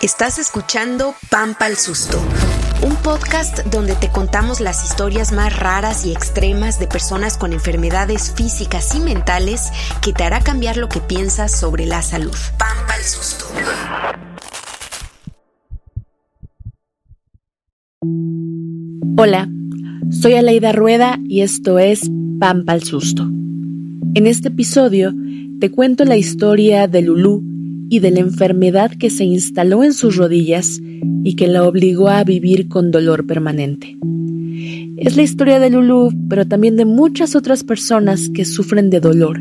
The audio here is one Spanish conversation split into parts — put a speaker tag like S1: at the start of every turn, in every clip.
S1: Estás escuchando Pampa al Susto, un podcast donde te contamos las historias más raras y extremas de personas con enfermedades físicas y mentales que te hará cambiar lo que piensas sobre la salud. Pampa al Susto.
S2: Hola, soy Aleida Rueda y esto es Pampa al Susto. En este episodio te cuento la historia de Lulú y de la enfermedad que se instaló en sus rodillas y que la obligó a vivir con dolor permanente. Es la historia de Lulú, pero también de muchas otras personas que sufren de dolor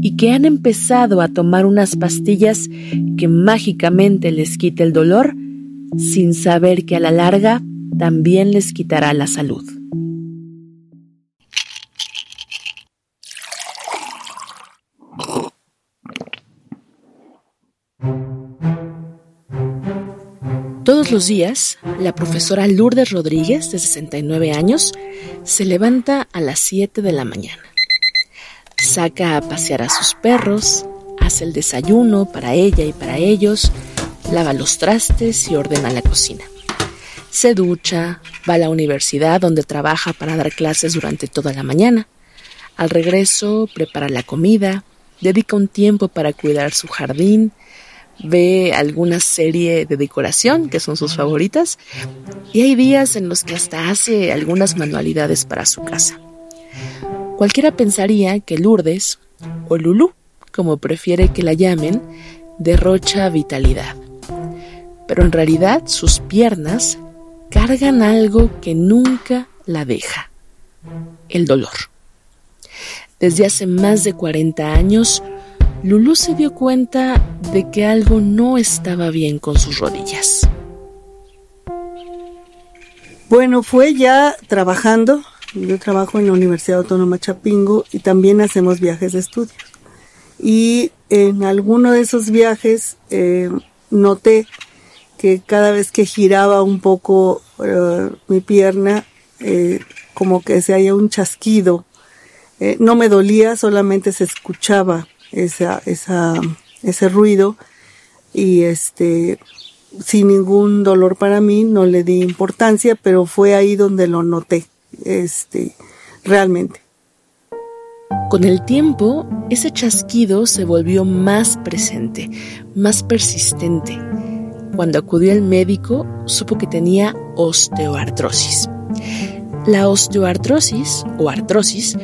S2: y que han empezado a tomar unas pastillas que mágicamente les quite el dolor sin saber que a la larga también les quitará la salud. Todos los días, la profesora Lourdes Rodríguez, de 69 años, se levanta a las 7 de la mañana. Saca a pasear a sus perros, hace el desayuno para ella y para ellos, lava los trastes y ordena la cocina. Se ducha, va a la universidad donde trabaja para dar clases durante toda la mañana. Al regreso, prepara la comida, dedica un tiempo para cuidar su jardín, ve alguna serie de decoración, que son sus favoritas, y hay días en los que hasta hace algunas manualidades para su casa. Cualquiera pensaría que Lourdes, o Lulú, como prefiere que la llamen, derrocha vitalidad. Pero en realidad sus piernas cargan algo que nunca la deja, el dolor. Desde hace más de 40 años, Lulu se dio cuenta de que algo no estaba bien con sus rodillas.
S3: Bueno, fue ya trabajando. Yo trabajo en la Universidad Autónoma Chapingo y también hacemos viajes de estudio. Y en alguno de esos viajes eh, noté que cada vez que giraba un poco eh, mi pierna, eh, como que se haya un chasquido. No me dolía, solamente se escuchaba esa, ese ruido y este, sin ningún dolor para mí, no le di importancia, pero fue ahí donde lo noté, este, realmente.
S2: Con el tiempo, ese chasquido se volvió más presente, más persistente cuando acudió al médico, supo que tenía osteoartrosis. La osteoartrosis o artrosis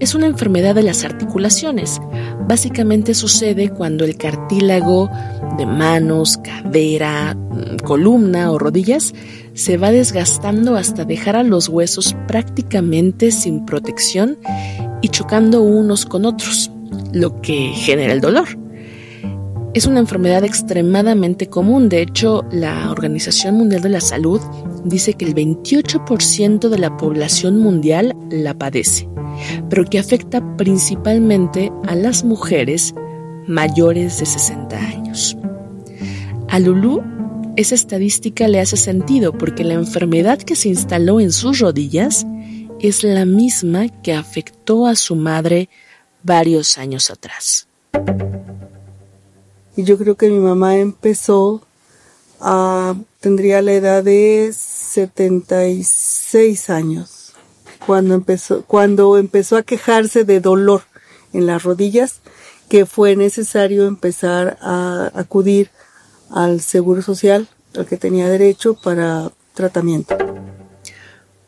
S2: es una enfermedad de las articulaciones. Básicamente sucede cuando el cartílago de manos, cadera, columna o rodillas se va desgastando hasta dejar a los huesos prácticamente sin protección y chocando unos con otros, lo que genera el dolor. Es una enfermedad extremadamente común. De hecho, la Organización Mundial de la Salud dice que el 28% de la población mundial la padece, pero que afecta principalmente a las mujeres mayores de 60 años. A Lulu, esa estadística le hace sentido porque la enfermedad que se instaló en sus rodillas es la misma que afectó a su madre varios años atrás.
S3: Y yo creo que mi mamá empezó a, tendría la edad de 76 años, cuando empezó, cuando empezó a quejarse de dolor en las rodillas, que fue necesario empezar a acudir al Seguro Social, al que tenía derecho para tratamiento.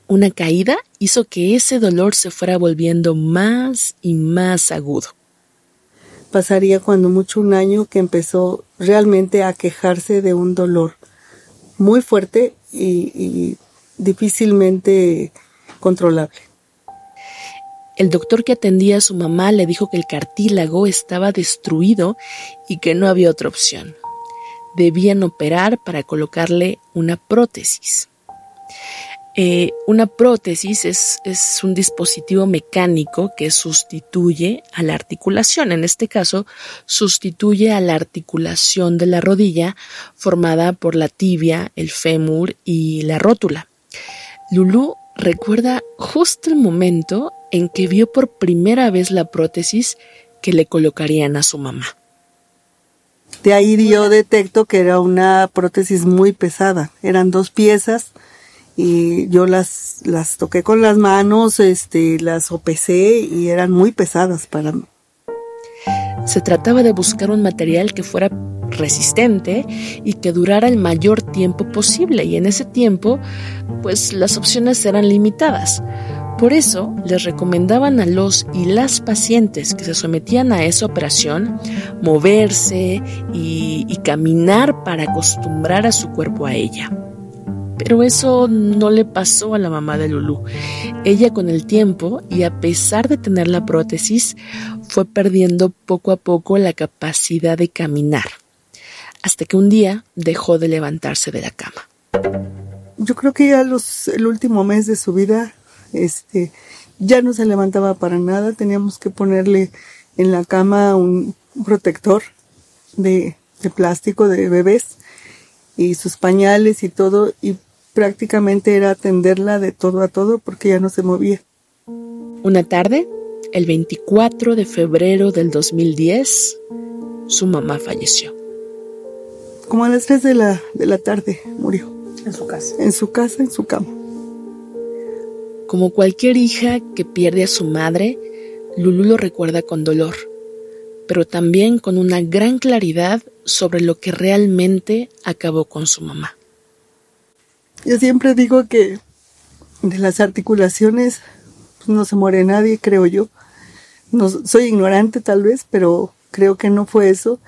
S2: Una caída hizo que ese dolor se fuera volviendo más y más agudo
S3: pasaría cuando mucho un año que empezó realmente a quejarse de un dolor muy fuerte y, difícilmente controlable.
S2: El doctor que atendía a su mamá le dijo que el cartílago estaba destruido y que no había otra opción. Debían operar para colocarle una prótesis. Eh, una prótesis es, es, un dispositivo mecánico que sustituye a la articulación. En este caso, sustituye a la articulación de la rodilla formada por la tibia, el fémur y la rótula. Lulu recuerda justo el momento en que vio por primera vez la prótesis que le colocarían a su mamá.
S3: de ahí yo detecto que era una prótesis muy pesada. Eran dos piezas y yo las, las toqué con las manos, este, las sopesé y eran muy pesadas para mí.
S2: Se trataba de buscar un material que fuera resistente y que durara el mayor tiempo posible y en ese tiempo pues las opciones eran limitadas. Por eso les recomendaban a los y las pacientes que se sometían a esa operación moverse y, y caminar para acostumbrar a su cuerpo a ella. Pero eso no le pasó a la mamá de Lulu. Ella con el tiempo y a pesar de tener la prótesis, fue perdiendo poco a poco la capacidad de caminar, hasta que un día dejó de levantarse de la cama.
S3: Yo creo que ya los, el último mes de su vida, este, ya no se levantaba para nada. Teníamos que ponerle en la cama un protector de, plástico de bebés y sus pañales y todo y prácticamente era atenderla de todo a todo porque ya no se movía.
S2: Una tarde, el 24 de febrero del 2010, su mamá falleció.
S3: Como a las 3 de la, de la tarde murió.
S4: En su casa.
S3: En su casa, en su cama.
S2: Como cualquier hija que pierde a su madre, Lulu lo recuerda con dolor, pero también con una gran claridad sobre lo que realmente acabó con su mamá.
S3: Yo siempre digo que de las articulaciones pues, no se muere nadie, creo yo. Soy ignorante tal vez, pero creo que no fue eso.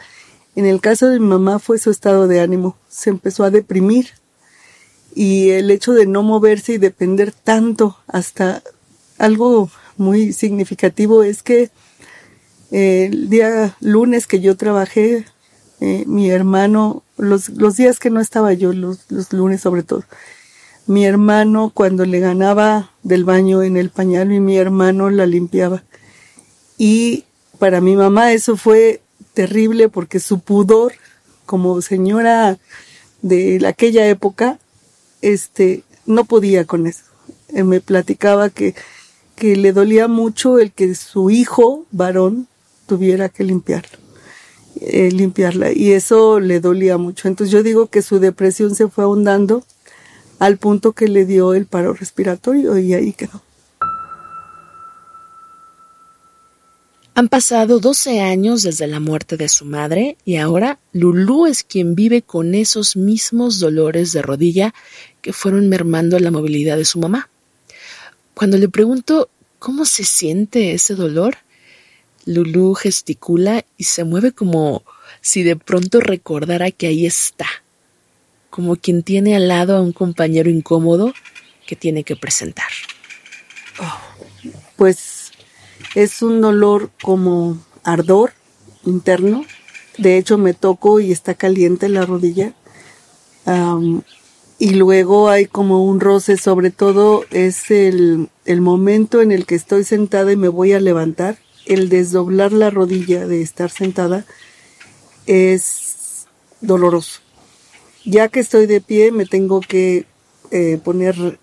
S3: En el caso de mi mamá fue su estado de ánimo. Se empezó a deprimir y el hecho de no moverse y depender tanto hasta algo muy significativo es que eh, el día lunes que yo trabajé, eh, mi hermano los, los días que no estaba yo, los, los lunes sobre todo. Mi hermano cuando le ganaba del baño en el pañal y mi hermano la limpiaba. Y para mi mamá eso fue terrible porque su pudor como señora de aquella época, este, no podía con eso. Eh, me platicaba que, que le dolía mucho el que su hijo varón tuviera que limpiarlo. Eh, limpiarla y eso le dolía mucho. Entonces yo digo que su depresión se fue ahondando al punto que le dio el paro respiratorio y ahí quedó.
S2: Han pasado 12 años desde la muerte de su madre y ahora Lulú es quien vive con esos mismos dolores de rodilla que fueron mermando la movilidad de su mamá. Cuando le pregunto cómo se siente ese dolor, Lulu gesticula y se mueve como si de pronto recordara que ahí está, como quien tiene al lado a un compañero incómodo que tiene que presentar.
S3: Oh, pues es un dolor como ardor interno. De hecho, me toco y está caliente la rodilla. y luego hay como un roce, sobre todo es el, el momento en el que estoy sentada y me voy a levantar el desdoblar la rodilla de estar sentada es doloroso. Ya que estoy de pie, me tengo que eh, poner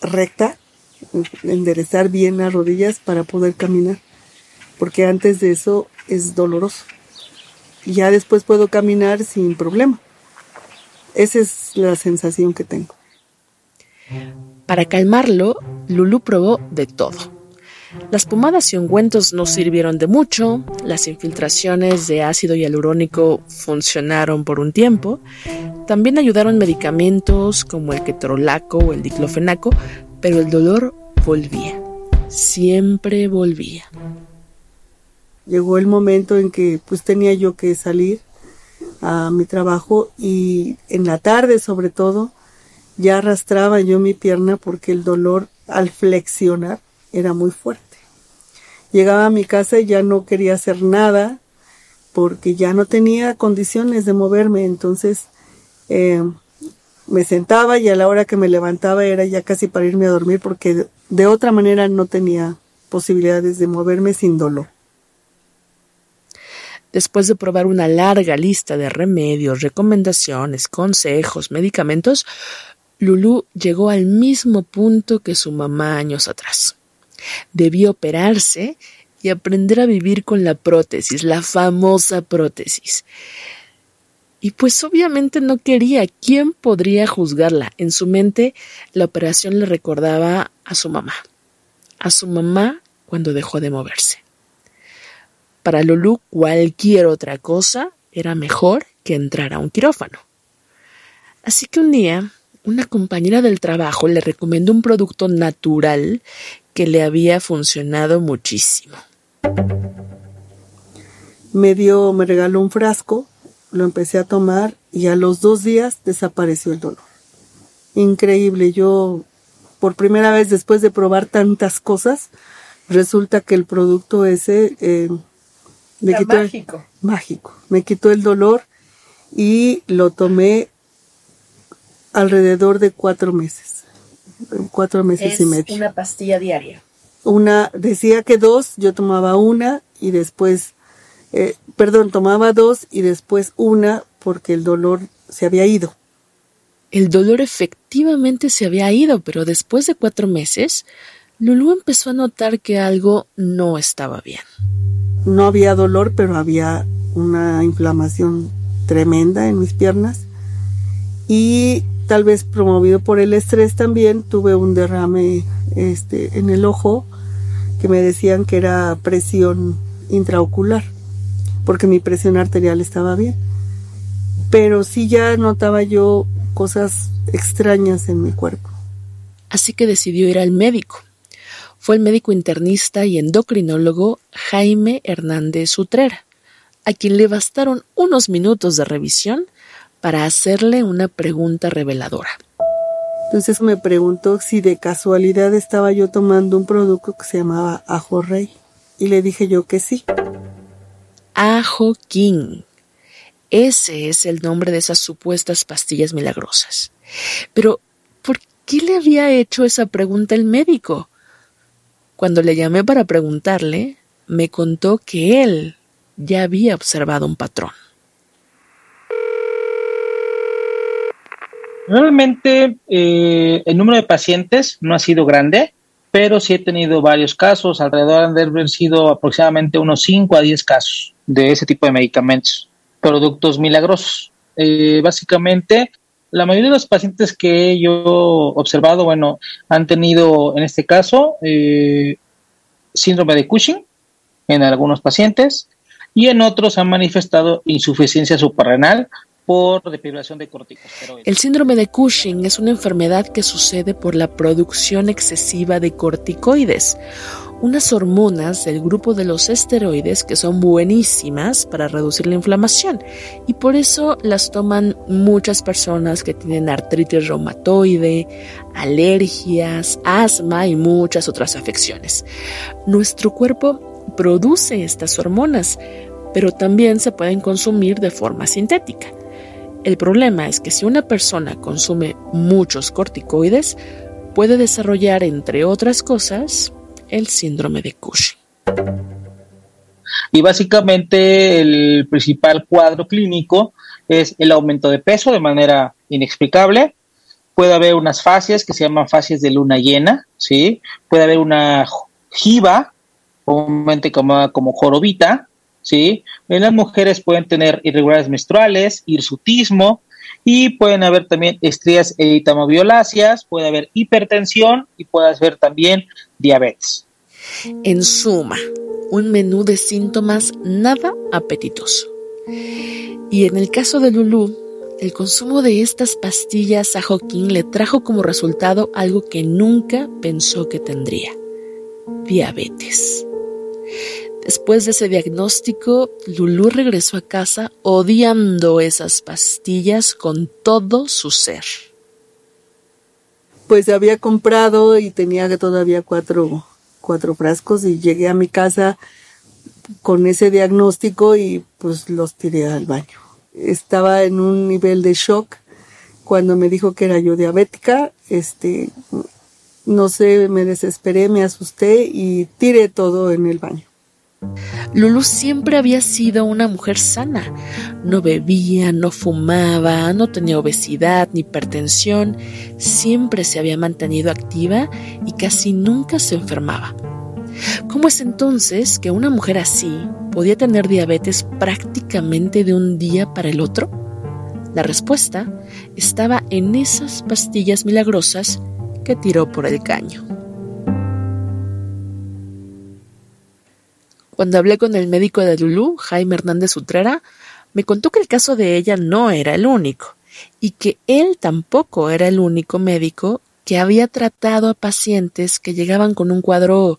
S3: recta, enderezar bien las rodillas para poder caminar, porque antes de eso es doloroso. Ya después puedo caminar sin problema. Esa es la sensación que tengo.
S2: Para calmarlo, Lulu probó de todo las pomadas y ungüentos no sirvieron de mucho, las infiltraciones de ácido hialurónico funcionaron por un tiempo, también ayudaron medicamentos como el ketorolaco o el diclofenaco, pero el dolor volvía, siempre volvía.
S3: Llegó el momento en que pues tenía yo que salir a mi trabajo y en la tarde sobre todo ya arrastraba yo mi pierna porque el dolor al flexionar era muy fuerte. Llegaba a mi casa y ya no quería hacer nada porque ya no tenía condiciones de moverme, entonces eh, me sentaba y a la hora que me levantaba era ya casi para irme a dormir porque de otra manera no tenía posibilidades de moverme sin dolor.
S2: Después de probar una larga lista de remedios, recomendaciones, consejos, medicamentos, Lulu llegó al mismo punto que su mamá años atrás. Debió operarse y aprender a vivir con la prótesis, la famosa prótesis. Y pues obviamente no quería. ¿Quién podría juzgarla? En su mente la operación le recordaba a su mamá. A su mamá cuando dejó de moverse. Para Lulu cualquier otra cosa era mejor que entrar a un quirófano. Así que un día una compañera del trabajo le recomendó un producto natural que le había funcionado muchísimo.
S3: Me dio, me regaló un frasco lo empecé a tomar y a los dos días desapareció el dolor. Increíble, yo por primera vez después de probar tantas cosas, resulta que el producto ese eh,
S2: me quitó mágico.
S3: mágico, me quitó el dolor y lo tomé alrededor de cuatro meses, cuatro meses y medio.
S2: Una pastilla diaria.
S3: Una, decía que dos, yo tomaba una y después eh, perdón, tomaba dos y después una porque el dolor se había ido.
S2: El dolor efectivamente se había ido, pero después de cuatro meses, Lulu empezó a notar que algo no estaba bien.
S3: No había dolor, pero había una inflamación tremenda en mis piernas y tal vez promovido por el estrés también tuve un derrame este en el ojo que me decían que era presión intraocular porque mi presión arterial estaba bien. Pero sí ya notaba yo cosas extrañas en mi cuerpo.
S2: Así que decidió ir al médico. Fue el médico internista y endocrinólogo Jaime Hernández Utrera, a quien le bastaron unos minutos de revisión para hacerle una pregunta reveladora.
S3: Entonces me preguntó si de casualidad estaba yo tomando un producto que se llamaba ajo rey. Y le dije yo que sí.
S2: Ajo King. Ese es el nombre de esas supuestas pastillas milagrosas. Pero, ¿por qué le había hecho esa pregunta el médico? Cuando le llamé para preguntarle, me contó que él ya había observado un patrón.
S4: Realmente eh, el número de pacientes no ha sido grande, pero sí he tenido varios casos, alrededor de haber sido aproximadamente unos 5 a 10 casos de ese tipo de medicamentos, productos milagrosos. Eh, básicamente, la mayoría de los pacientes que yo he observado, bueno, han tenido en este caso eh, síndrome de Cushing en algunos pacientes y en otros han manifestado insuficiencia suprarrenal por deprivación de corticosteroides.
S2: El síndrome de Cushing es una enfermedad que sucede por la producción excesiva de corticoides, unas hormonas del grupo de los esteroides que son buenísimas para reducir la inflamación y por eso las toman muchas personas que tienen artritis reumatoide, alergias, asma y muchas otras afecciones. Nuestro cuerpo produce estas hormonas, pero también se pueden consumir de forma sintética. El problema es que si una persona consume muchos corticoides, puede desarrollar, entre otras cosas, el síndrome de Cushing.
S4: Y básicamente el principal cuadro clínico es el aumento de peso de manera inexplicable. Puede haber unas fases que se llaman fases de luna llena, ¿sí? Puede haber una jiba, comúnmente como, como jorobita, ¿sí? En las mujeres pueden tener irregularidades menstruales, hirsutismo, y pueden haber también estrías eritemobioláceas, puede haber hipertensión y puede haber también diabetes.
S2: En suma, un menú de síntomas nada apetitoso. Y en el caso de Lulu, el consumo de estas pastillas a Joaquín le trajo como resultado algo que nunca pensó que tendría, diabetes. Después de ese diagnóstico, Lulu regresó a casa odiando esas pastillas con todo su ser.
S3: Pues había comprado y tenía todavía cuatro, cuatro frascos y llegué a mi casa con ese diagnóstico y pues los tiré al baño. Estaba en un nivel de shock cuando me dijo que era yo diabética, este, no sé, me desesperé, me asusté y tiré todo en el baño.
S2: Lulu siempre había sido una mujer sana. No bebía, no fumaba, no tenía obesidad ni hipertensión, siempre se había mantenido activa y casi nunca se enfermaba. ¿Cómo es entonces que una mujer así podía tener diabetes prácticamente de un día para el otro? La respuesta estaba en esas pastillas milagrosas que tiró por el caño. Cuando hablé con el médico de Lulú, Jaime Hernández Utrera, me contó que el caso de ella no era el único y que él tampoco era el único médico que había tratado a pacientes que llegaban con un cuadro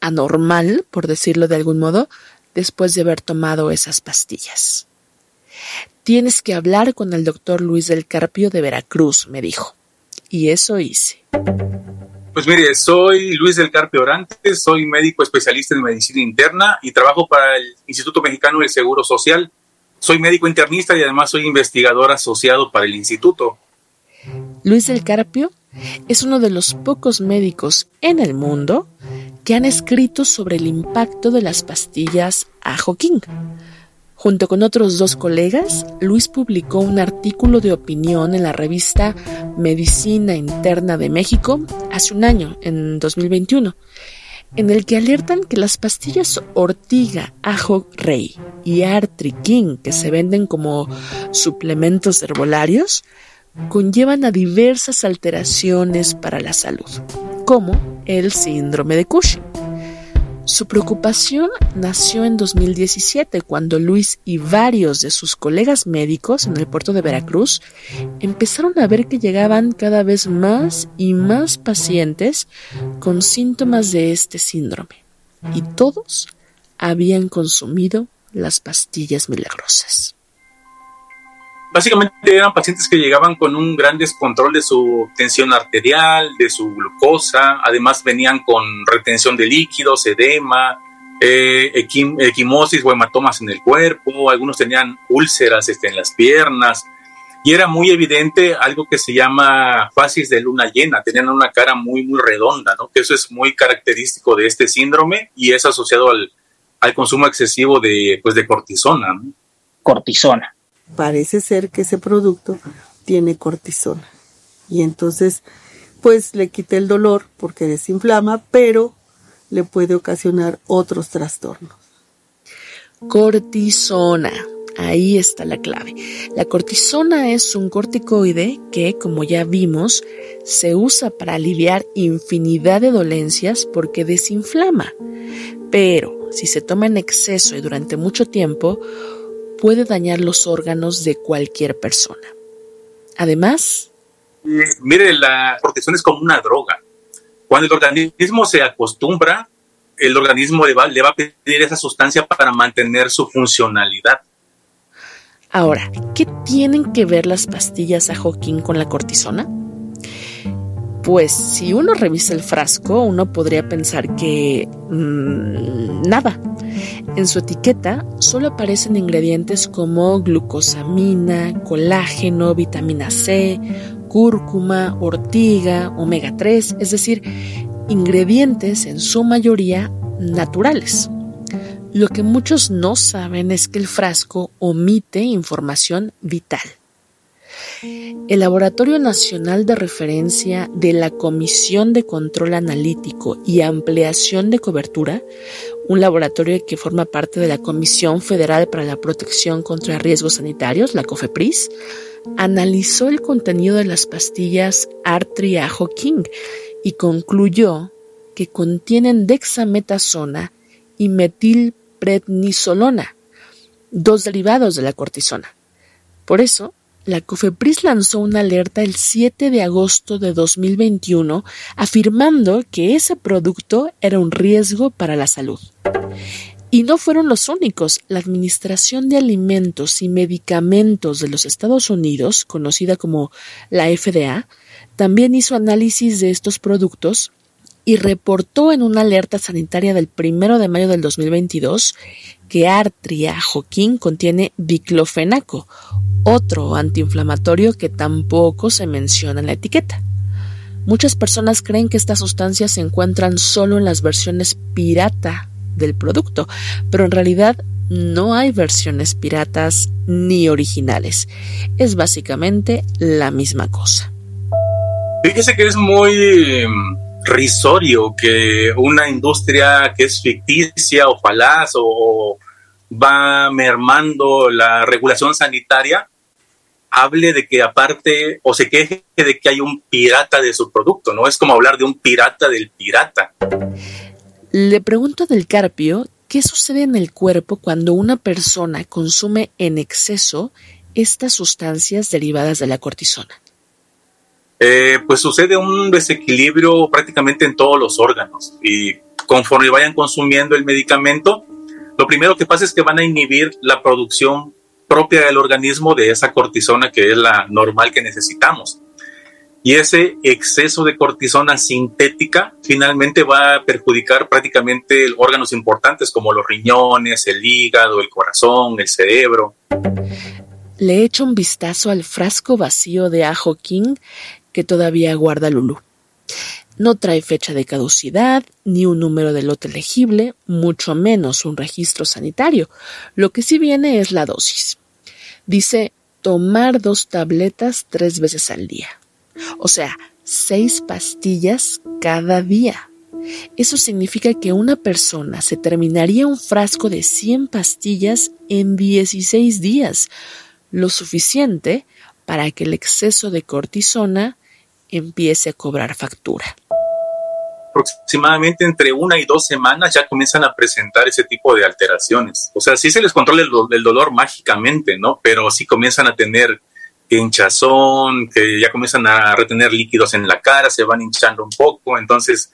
S2: anormal, por decirlo de algún modo, después de haber tomado esas pastillas. Tienes que hablar con el doctor Luis del Carpio de Veracruz, me dijo. Y eso hice.
S5: Pues mire, soy Luis del Carpio Orantes, soy médico especialista en medicina interna y trabajo para el Instituto Mexicano del Seguro Social. Soy médico internista y además soy investigador asociado para el instituto.
S2: Luis del Carpio es uno de los pocos médicos en el mundo que han escrito sobre el impacto de las pastillas Ajo King. Junto con otros dos colegas, Luis publicó un artículo de opinión en la revista Medicina Interna de México hace un año, en 2021, en el que alertan que las pastillas Ortiga, Ajo Rey y Artri King, que se venden como suplementos herbolarios, conllevan a diversas alteraciones para la salud, como el síndrome de Cushing. Su preocupación nació en 2017 cuando Luis y varios de sus colegas médicos en el puerto de Veracruz empezaron a ver que llegaban cada vez más y más pacientes con síntomas de este síndrome y todos habían consumido las pastillas milagrosas.
S5: Básicamente eran pacientes que llegaban con un gran descontrol de su tensión arterial, de su glucosa, además venían con retención de líquidos, edema, eh, equimosis o hematomas en el cuerpo, algunos tenían úlceras este, en las piernas, y era muy evidente algo que se llama fases de luna llena, tenían una cara muy, muy redonda, ¿no? que eso es muy característico de este síndrome y es asociado al, al consumo excesivo de, pues, de cortisona.
S4: Cortisona
S3: parece ser que ese producto tiene cortisona. Y entonces, pues le quita el dolor porque desinflama, pero le puede ocasionar otros trastornos.
S2: Cortisona. Ahí está la clave. La cortisona es un corticoide que, como ya vimos, se usa para aliviar infinidad de dolencias porque desinflama. Pero si se toma en exceso y durante mucho tiempo, puede dañar los órganos de cualquier persona. Además,
S5: mire, la protección es como una droga. Cuando el organismo se acostumbra, el organismo le va, le va a pedir esa sustancia para mantener su funcionalidad.
S2: Ahora, ¿qué tienen que ver las pastillas a Joaquín con la cortisona? Pues si uno revisa el frasco, uno podría pensar que mm, nada, en su etiqueta solo aparecen ingredientes como glucosamina, colágeno, vitamina C, cúrcuma, ortiga, omega 3, es decir, ingredientes en su mayoría naturales. Lo que muchos no saben es que el frasco omite información vital. El Laboratorio Nacional de Referencia de la Comisión de Control Analítico y Ampliación de Cobertura, un laboratorio que forma parte de la Comisión Federal para la Protección contra Riesgos Sanitarios, la COFEPRIS, analizó el contenido de las pastillas Artriajo King y concluyó que contienen dexametasona y metilprednisolona, dos derivados de la cortisona. Por eso, la COFEPRIS lanzó una alerta el 7 de agosto de 2021 afirmando que ese producto era un riesgo para la salud. Y no fueron los únicos. La Administración de Alimentos y Medicamentos de los Estados Unidos, conocida como la FDA, también hizo análisis de estos productos y reportó en una alerta sanitaria del 1 de mayo del 2022 que Artria Joaquín contiene diclofenaco, otro antiinflamatorio que tampoco se menciona en la etiqueta. Muchas personas creen que estas sustancias se encuentran solo en las versiones pirata del producto, pero en realidad no hay versiones piratas ni originales. Es básicamente la misma cosa.
S5: Fíjese que es muy em, risorio que una industria que es ficticia o falaz o va mermando la regulación sanitaria hable de que aparte o se queje de que hay un pirata de su producto, ¿no? Es como hablar de un pirata del pirata.
S2: Le pregunto Del Carpio qué sucede en el cuerpo cuando una persona consume en exceso estas sustancias derivadas de la cortisona.
S5: Eh, pues sucede un desequilibrio prácticamente en todos los órganos y conforme vayan consumiendo el medicamento, lo primero que pasa es que van a inhibir la producción propia del organismo de esa cortisona que es la normal que necesitamos. Y ese exceso de cortisona sintética finalmente va a perjudicar prácticamente órganos importantes como los riñones, el hígado, el corazón, el cerebro.
S2: Le echo un vistazo al frasco vacío de ajo king que todavía guarda Lulu. No trae fecha de caducidad, ni un número de lote legible, mucho menos un registro sanitario. Lo que sí viene es la dosis. Dice tomar dos tabletas tres veces al día. O sea, seis pastillas cada día. Eso significa que una persona se terminaría un frasco de 100 pastillas en 16 días, lo suficiente para que el exceso de cortisona empiece a cobrar factura.
S5: Aproximadamente entre una y dos semanas ya comienzan a presentar ese tipo de alteraciones. O sea, sí se les controla el, dolor mágicamente, ¿no? Pero sí comienzan a tener hinchazón, que ya comienzan a retener líquidos en la cara, se van hinchando un poco. Entonces,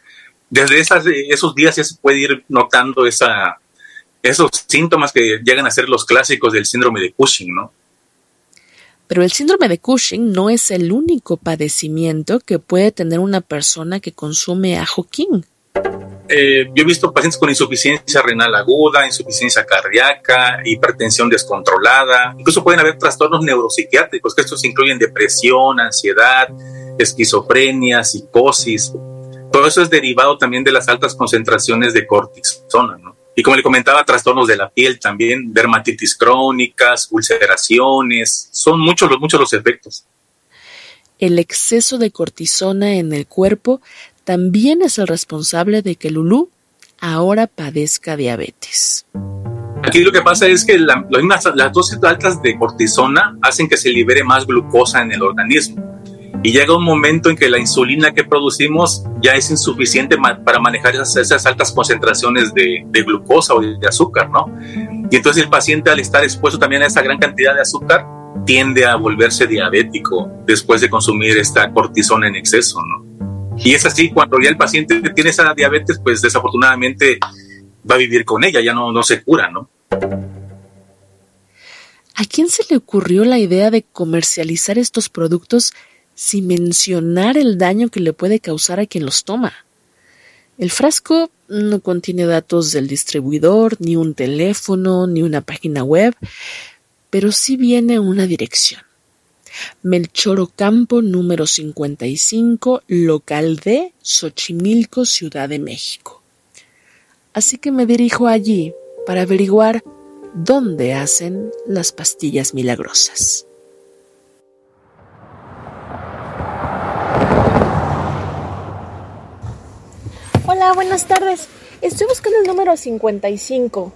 S5: desde esos días ya se puede ir notando esos síntomas que llegan a ser los clásicos del síndrome de Cushing, ¿no?
S2: Pero el síndrome de Cushing no es el único padecimiento que puede tener una persona que consume ajo king.
S5: Eh, yo he visto pacientes con insuficiencia renal aguda, insuficiencia cardíaca, hipertensión descontrolada, incluso pueden haber trastornos neuropsiquiátricos, que estos incluyen depresión, ansiedad, esquizofrenia, psicosis. Todo eso es derivado también de las altas concentraciones de cortisona, ¿no? Y como le comentaba, trastornos de la piel también, dermatitis crónicas, ulceraciones, son muchos los, muchos los efectos.
S2: El exceso de cortisona en el cuerpo también es el responsable de que Lulú ahora padezca diabetes.
S5: Aquí lo que pasa es que las dosis altas de cortisona hacen que se libere más glucosa en el organismo y llega un momento en que la insulina que producimos ya es insuficiente para manejar esas, altas concentraciones de, glucosa o de, azúcar, ¿no? Y entonces el paciente al estar expuesto también a esa gran cantidad de azúcar tiende a volverse diabético después de consumir esta cortisona en exceso, ¿no? Y es así, cuando ya el paciente tiene esa diabetes, pues desafortunadamente va a vivir con ella, ya no, no se cura, ¿no?
S2: ¿A quién se le ocurrió la idea de comercializar estos productos sin mencionar el daño que le puede causar a quien los toma. El frasco no contiene datos del distribuidor, ni un teléfono, ni una página web, pero sí viene una dirección. Melchoro Campo número 55, local de Xochimilco, Ciudad de México. Así que me dirijo allí para averiguar dónde hacen las pastillas milagrosas. Hola, buenas tardes. Estoy buscando el número 55.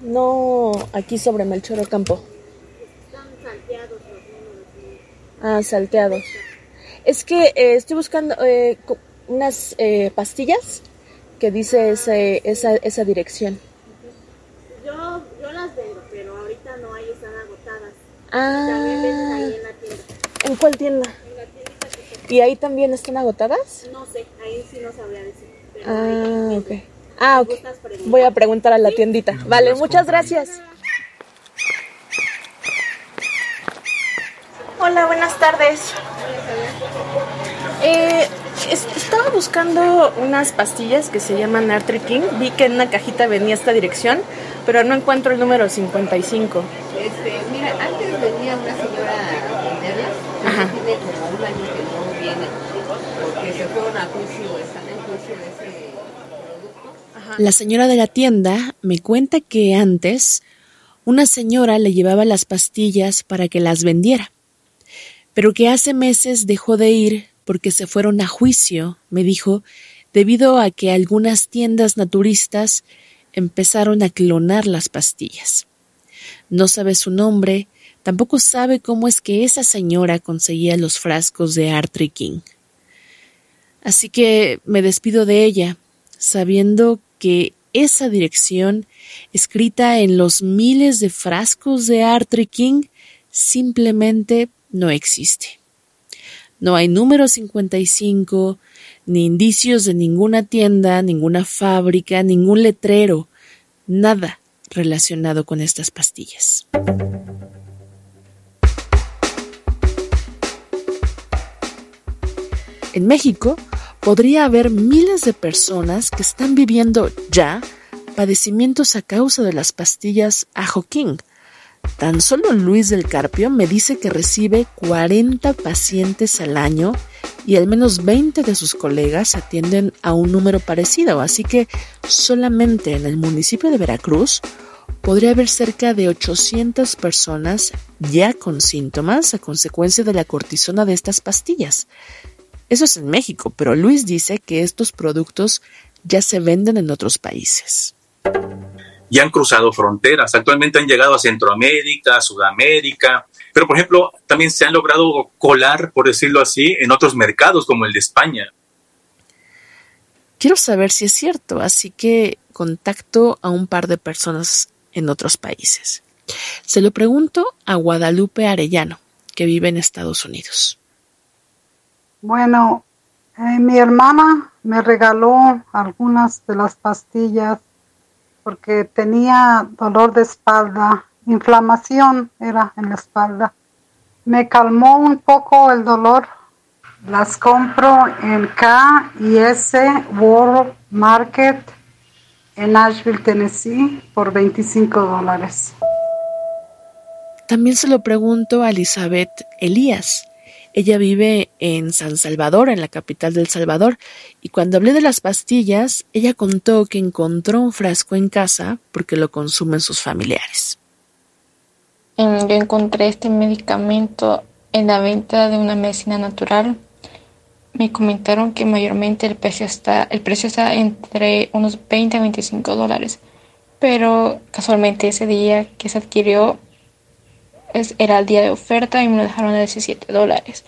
S2: No aquí sobre Melchor Ocampo. Están salteados los números. Ah, salteados. Es que eh, estoy buscando eh, unas eh, pastillas que dice ese, esa, esa dirección.
S6: Yo, yo las vendo, pero ahorita no hay, están agotadas. Ah. También venden ahí en la tienda.
S2: ¿En cuál tienda? En la tiendita que ¿Y ahí también están agotadas?
S6: No sé, ahí sí no sabría decir.
S2: Ah, ok. Ah, ok. Voy a preguntar a la tiendita. Vale, muchas gracias. Hola, buenas tardes. Eh, estaba buscando unas pastillas que se llaman Arthur King. Vi que en una cajita venía esta dirección, pero no encuentro el número 55.
S7: Este, mira, antes venía una señora a venderlas. Ajá. Tiene como un año que no viene porque se fueron a juicio, están en juicio de ese
S2: la señora de la tienda me cuenta que antes una señora le llevaba las pastillas para que las vendiera, pero que hace meses dejó de ir porque se fueron a juicio, me dijo, debido a que algunas tiendas naturistas empezaron a clonar las pastillas. No sabe su nombre, Tampoco sabe cómo es que esa señora conseguía los frascos de Arthur King. Así que me despido de ella, sabiendo que esa dirección, escrita en los miles de frascos de Arthur King, simplemente no existe. No hay número 55, ni indicios de ninguna tienda, ninguna fábrica, ningún letrero, nada relacionado con estas pastillas. En México podría haber miles de personas que están viviendo ya padecimientos a causa de las pastillas Ajoquín. Tan solo Luis del Carpio me dice que recibe 40 pacientes al año y al menos 20 de sus colegas atienden a un número parecido, así que solamente en el municipio de Veracruz podría haber cerca de 800 personas ya con síntomas a consecuencia de la cortisona de estas pastillas. Eso es en México, pero Luis dice que estos productos ya se venden en otros países.
S5: Ya han cruzado fronteras, actualmente han llegado a Centroamérica, Sudamérica, pero por ejemplo también se han logrado colar, por decirlo así, en otros mercados como el de España.
S2: Quiero saber si es cierto, así que contacto a un par de personas en otros países. Se lo pregunto a Guadalupe Arellano, que vive en Estados Unidos.
S8: Bueno, eh, mi hermana me regaló algunas de las pastillas porque tenía dolor de espalda, inflamación era en la espalda. Me calmó un poco el dolor. Las compro en K y S World Market en Nashville, Tennessee, por 25 dólares.
S2: También se lo pregunto a Elizabeth Elías. Ella vive en San Salvador, en la capital del Salvador, y cuando hablé de las pastillas, ella contó que encontró un frasco en casa porque lo consumen sus familiares.
S9: Yo encontré este medicamento en la venta de una medicina natural. Me comentaron que mayormente el precio está, el precio está entre unos 20 a 25 dólares, pero casualmente ese día que se adquirió era el día de oferta y me lo dejaron a 17 dólares.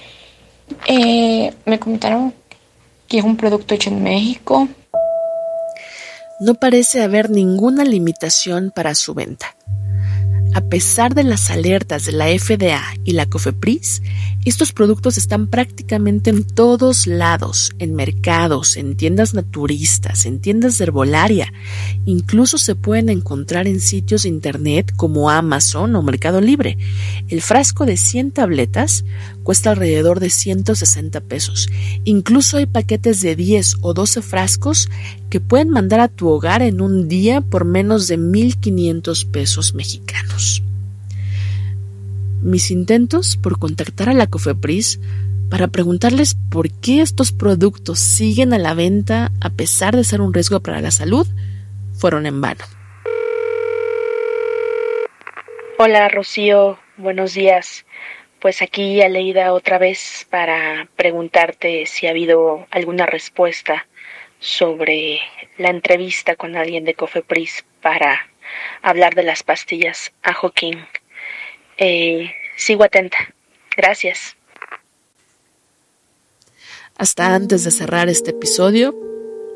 S9: Eh, me comentaron que es un producto hecho en México.
S2: No parece haber ninguna limitación para su venta. A pesar de las alertas de la FDA y la COFEPRIS, estos productos están prácticamente en todos lados, en mercados, en tiendas naturistas, en tiendas de herbolaria. Incluso se pueden encontrar en sitios de internet como Amazon o Mercado Libre. El frasco de 100 tabletas cuesta alrededor de 160 pesos. Incluso hay paquetes de 10 o 12 frascos que pueden mandar a tu hogar en un día por menos de 1.500 pesos mexicanos. Mis intentos por contactar a la Cofepris para preguntarles por qué estos productos siguen a la venta a pesar de ser un riesgo para la salud fueron en vano. Hola Rocío, buenos días. Pues aquí Aleida otra vez para preguntarte si ha habido alguna respuesta sobre la entrevista con alguien de Cofepris para hablar de las pastillas a Joaquín. Eh, sigo atenta. Gracias. Hasta antes de cerrar este episodio,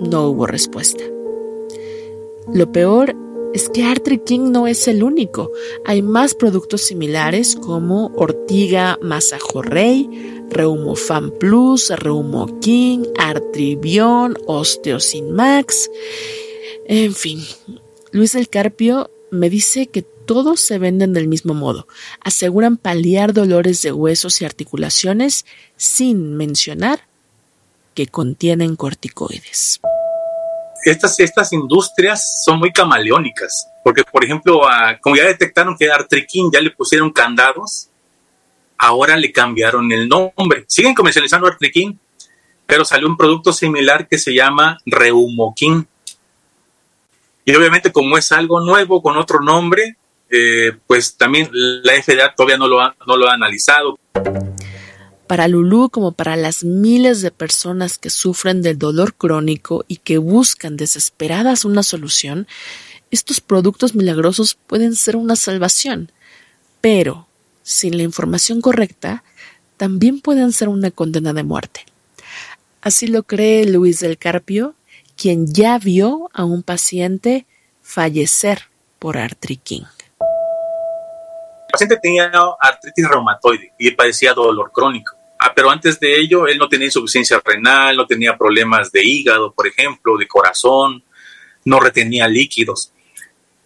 S2: no hubo respuesta. Lo peor es que Arthur King no es el único. Hay más productos similares como Ortiga Masajorrey, Reumofan Plus, Reumo King, Artribion, Osteosin Max. En fin, Luis El Carpio me dice que todos se venden del mismo modo. Aseguran paliar dolores de huesos y articulaciones sin mencionar que contienen corticoides
S5: estas, estas industrias son muy camaleónicas, porque por ejemplo, como ya detectaron que Artriquín ya le pusieron candados, ahora le cambiaron el nombre. Siguen comercializando Artriquín, pero salió un producto similar que se llama Reumoquín. Y obviamente como es algo nuevo con otro nombre, eh, pues también la FDA todavía no lo no lo ha analizado.
S2: Para Lulú como para las miles de personas que sufren del dolor crónico y que buscan desesperadas una solución, estos productos milagrosos pueden ser una salvación. Pero sin la información correcta, también pueden ser una condena de muerte. Así lo cree Luis del Carpio, quien ya vio a un paciente fallecer por artriquín.
S5: El paciente tenía artritis reumatoide y padecía dolor crónico. Ah, pero antes de ello, él no tenía insuficiencia renal, no tenía problemas de hígado, por ejemplo, de corazón, no retenía líquidos.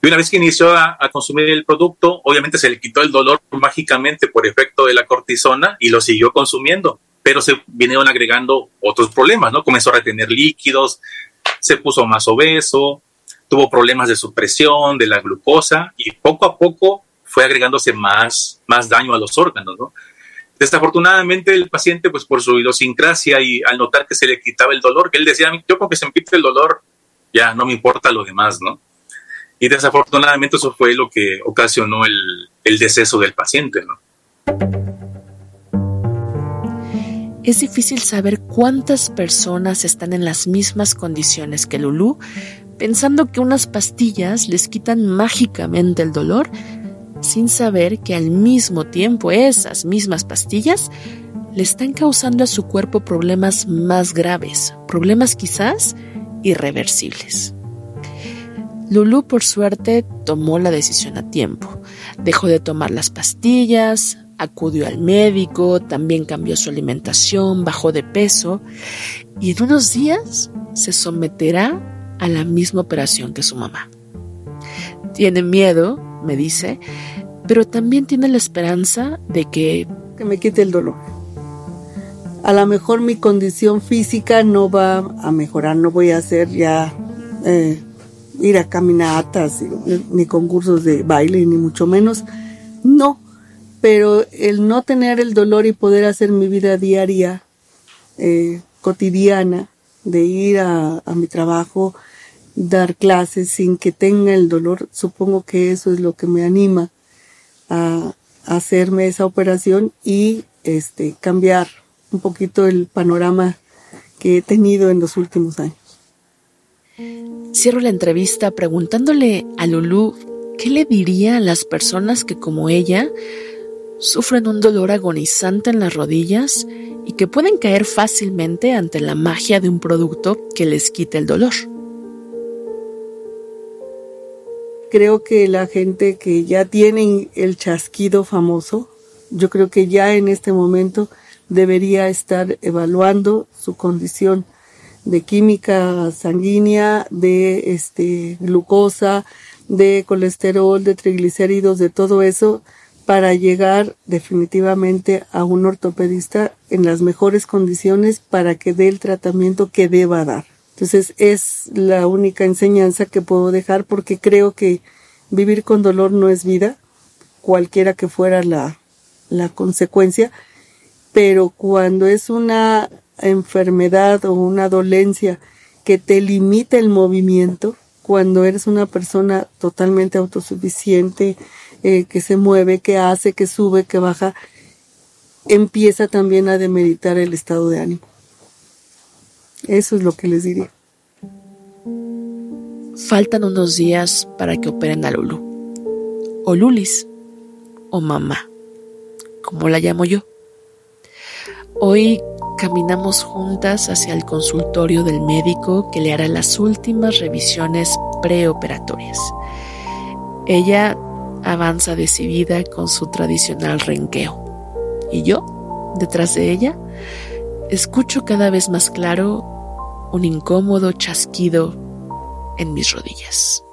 S5: Y una vez que inició a, consumir el producto, obviamente se le quitó el dolor mágicamente por efecto de la cortisona y lo siguió consumiendo, pero se vinieron agregando otros problemas, ¿no? Comenzó a retener líquidos, se puso más obeso, tuvo problemas de supresión, de la glucosa y poco a poco fue agregándose más, más daño a los órganos, ¿no? Desafortunadamente el paciente, pues por su idiosincrasia y al notar que se le quitaba el dolor, que él decía, yo con que se me quite el dolor, ya no me importa lo demás, ¿no? Y desafortunadamente eso fue lo que ocasionó el, el deceso del paciente. ¿no?
S2: Es difícil saber cuántas personas están en las mismas condiciones que Lulu, pensando que unas pastillas les quitan mágicamente el dolor, sin saber que al mismo tiempo esas mismas pastillas le están causando a su cuerpo problemas más graves, problemas quizás irreversibles. Lulu, por suerte, tomó la decisión a tiempo. Dejó de tomar las pastillas, acudió al médico, también cambió su alimentación, bajó de peso y en unos días se someterá a la misma operación que su mamá. Tiene miedo, me dice, pero también tiene la esperanza de que...
S3: Que me quite el dolor. A lo mejor mi condición física no va a mejorar, no voy a ser ya eh, ir a caminatas, ni concursos de baile, ni mucho menos. No, pero el no tener el dolor y poder hacer mi vida diaria, eh, cotidiana, de ir a, mi trabajo, dar clases sin que tenga el dolor, supongo que eso es lo que me anima a, hacerme esa operación y este cambiar un poquito el panorama que he tenido en los últimos años.
S2: Cierro la entrevista preguntándole a Lulu qué le diría a las personas que como ella sufren un dolor agonizante en las rodillas y que pueden caer fácilmente ante la magia de un producto que les quite el dolor.
S3: Creo que la gente que ya tiene el chasquido famoso, yo creo que ya en este momento debería estar evaluando su condición de química sanguínea, de este, glucosa, de colesterol, de triglicéridos, de todo eso, para llegar definitivamente a un ortopedista en las mejores condiciones para que dé el tratamiento que deba dar. Entonces es la única enseñanza que puedo dejar porque creo que vivir con dolor no es vida, cualquiera que fuera la, la consecuencia, pero cuando es una enfermedad o una dolencia que te limita el movimiento, cuando eres una persona totalmente autosuficiente, eh, que se mueve, que hace, que sube, que baja, empieza también a demeritar el estado de ánimo. Eso es lo que les diría.
S2: Faltan unos días para que operen a Lulu, o Lulis, o mamá, como la llamo yo. Hoy caminamos juntas hacia el consultorio del médico que le hará las últimas revisiones preoperatorias. Ella avanza decidida con su tradicional renqueo. Y yo, detrás de ella, escucho cada vez más claro un incómodo chasquido en mis rodillas.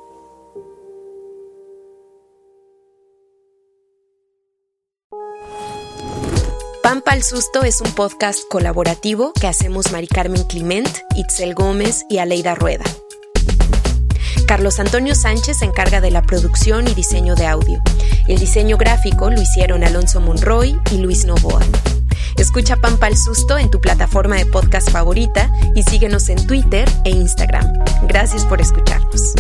S1: Pampa al Susto es un podcast colaborativo que hacemos Mari Carmen Clement, Itzel Gómez y Aleida Rueda. Carlos Antonio Sánchez se encarga de la producción y diseño de audio. El diseño gráfico lo hicieron Alonso Monroy y Luis Novoa. Escucha Pampa al Susto en tu plataforma de podcast favorita y síguenos en Twitter e Instagram. Gracias por escucharnos.